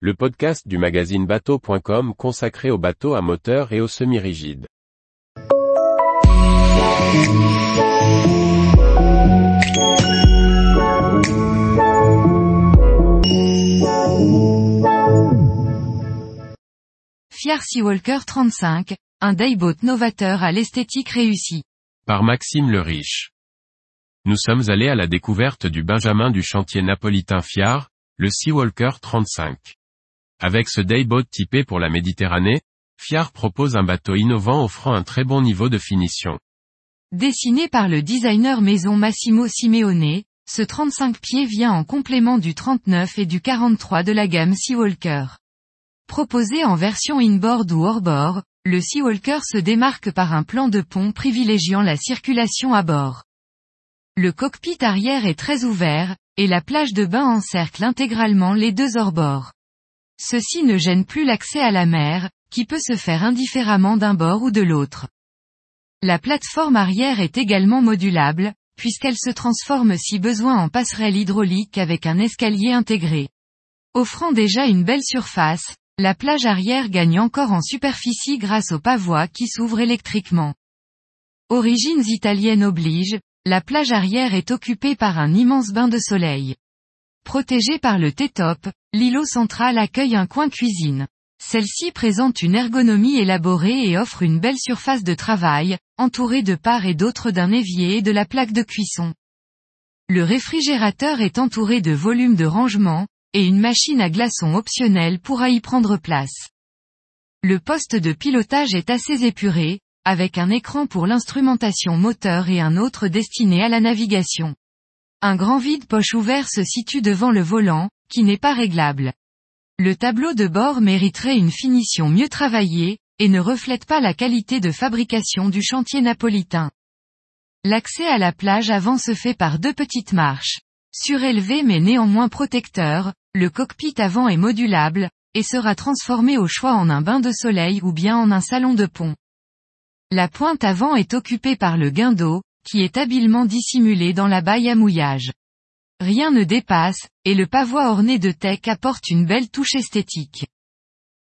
le podcast du magazine bateau.com consacré aux bateaux à moteur et aux semi-rigides. Fiat Seawalker 35, un dayboat novateur à l'esthétique réussie. Par Maxime le Riche. Nous sommes allés à la découverte du Benjamin du chantier napolitain Fiar, le Seawalker 35. Avec ce dayboat typé pour la Méditerranée, Fiar propose un bateau innovant offrant un très bon niveau de finition. Dessiné par le designer maison Massimo Simeone, ce 35 pieds vient en complément du 39 et du 43 de la gamme Seawalker. Proposé en version inboard ou hors-bord, le Seawalker se démarque par un plan de pont privilégiant la circulation à bord. Le cockpit arrière est très ouvert, et la plage de bain encercle intégralement les deux hors-bords. Ceci ne gêne plus l'accès à la mer, qui peut se faire indifféremment d'un bord ou de l'autre. La plateforme arrière est également modulable, puisqu'elle se transforme si besoin en passerelle hydraulique avec un escalier intégré. Offrant déjà une belle surface, la plage arrière gagne encore en superficie grâce aux pavois qui s'ouvrent électriquement. Origines italiennes oblige, la plage arrière est occupée par un immense bain de soleil. Protégé par le T-top, l'îlot central accueille un coin cuisine. Celle-ci présente une ergonomie élaborée et offre une belle surface de travail, entourée de part et d'autre d'un évier et de la plaque de cuisson. Le réfrigérateur est entouré de volumes de rangement, et une machine à glaçons optionnelle pourra y prendre place. Le poste de pilotage est assez épuré, avec un écran pour l'instrumentation moteur et un autre destiné à la navigation. Un grand vide poche ouvert se situe devant le volant, qui n'est pas réglable. Le tableau de bord mériterait une finition mieux travaillée, et ne reflète pas la qualité de fabrication du chantier napolitain. L'accès à la plage avant se fait par deux petites marches. Surélevé mais néanmoins protecteur, le cockpit avant est modulable, et sera transformé au choix en un bain de soleil ou bien en un salon de pont. La pointe avant est occupée par le guindeau, qui est habilement dissimulé dans la baille à mouillage. Rien ne dépasse, et le pavois orné de teck apporte une belle touche esthétique.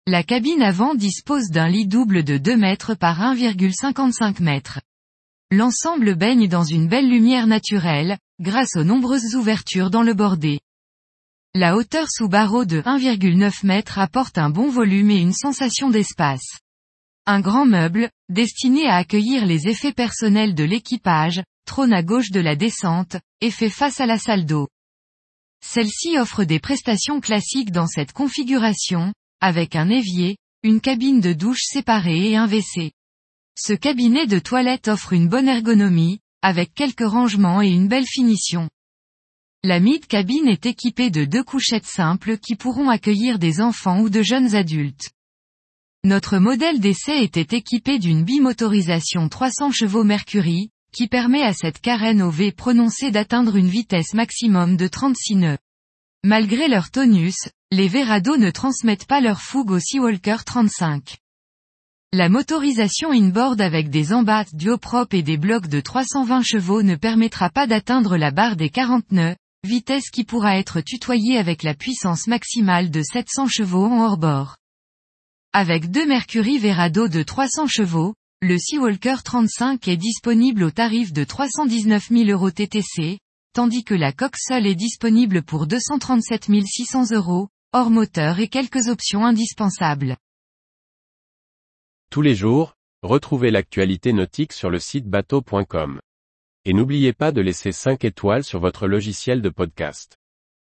La cabine avant dispose d'un lit double de 2 mètres par 1,55 mètres. L'ensemble baigne dans une belle lumière naturelle, grâce aux nombreuses ouvertures dans le bordé. La hauteur sous barreau de 1,9 mètres apporte un bon volume et une sensation d'espace. Un grand meuble, destiné à accueillir les effets personnels de l'équipage, trône à gauche de la descente, et fait face à la salle d'eau. Celle-ci offre des prestations classiques dans cette configuration, avec un évier, une cabine de douche séparée et un WC. Ce cabinet de toilette offre une bonne ergonomie, avec quelques rangements et une belle finition. La mid-cabine est équipée de deux couchettes simples qui pourront accueillir des enfants ou de jeunes adultes. Notre modèle d'essai était équipé d'une bimotorisation 300 chevaux Mercury, qui permet à cette carène au V prononcée d'atteindre une vitesse maximum de 36 nœuds. Malgré leur tonus, les Verado ne transmettent pas leur fougue au Seawalker 35. La motorisation inboard avec des embattes duoprop et des blocs de 320 chevaux ne permettra pas d'atteindre la barre des 40 nœuds, vitesse qui pourra être tutoyée avec la puissance maximale de 700 chevaux en hors-bord. Avec deux Mercury Verado de 300 chevaux, le Seawalker 35 est disponible au tarif de 319 000 euros TTC, tandis que la coque seule est disponible pour 237 600 euros, hors moteur et quelques options indispensables. Tous les jours, retrouvez l'actualité nautique sur le site bateau.com. Et n'oubliez pas de laisser 5 étoiles sur votre logiciel de podcast.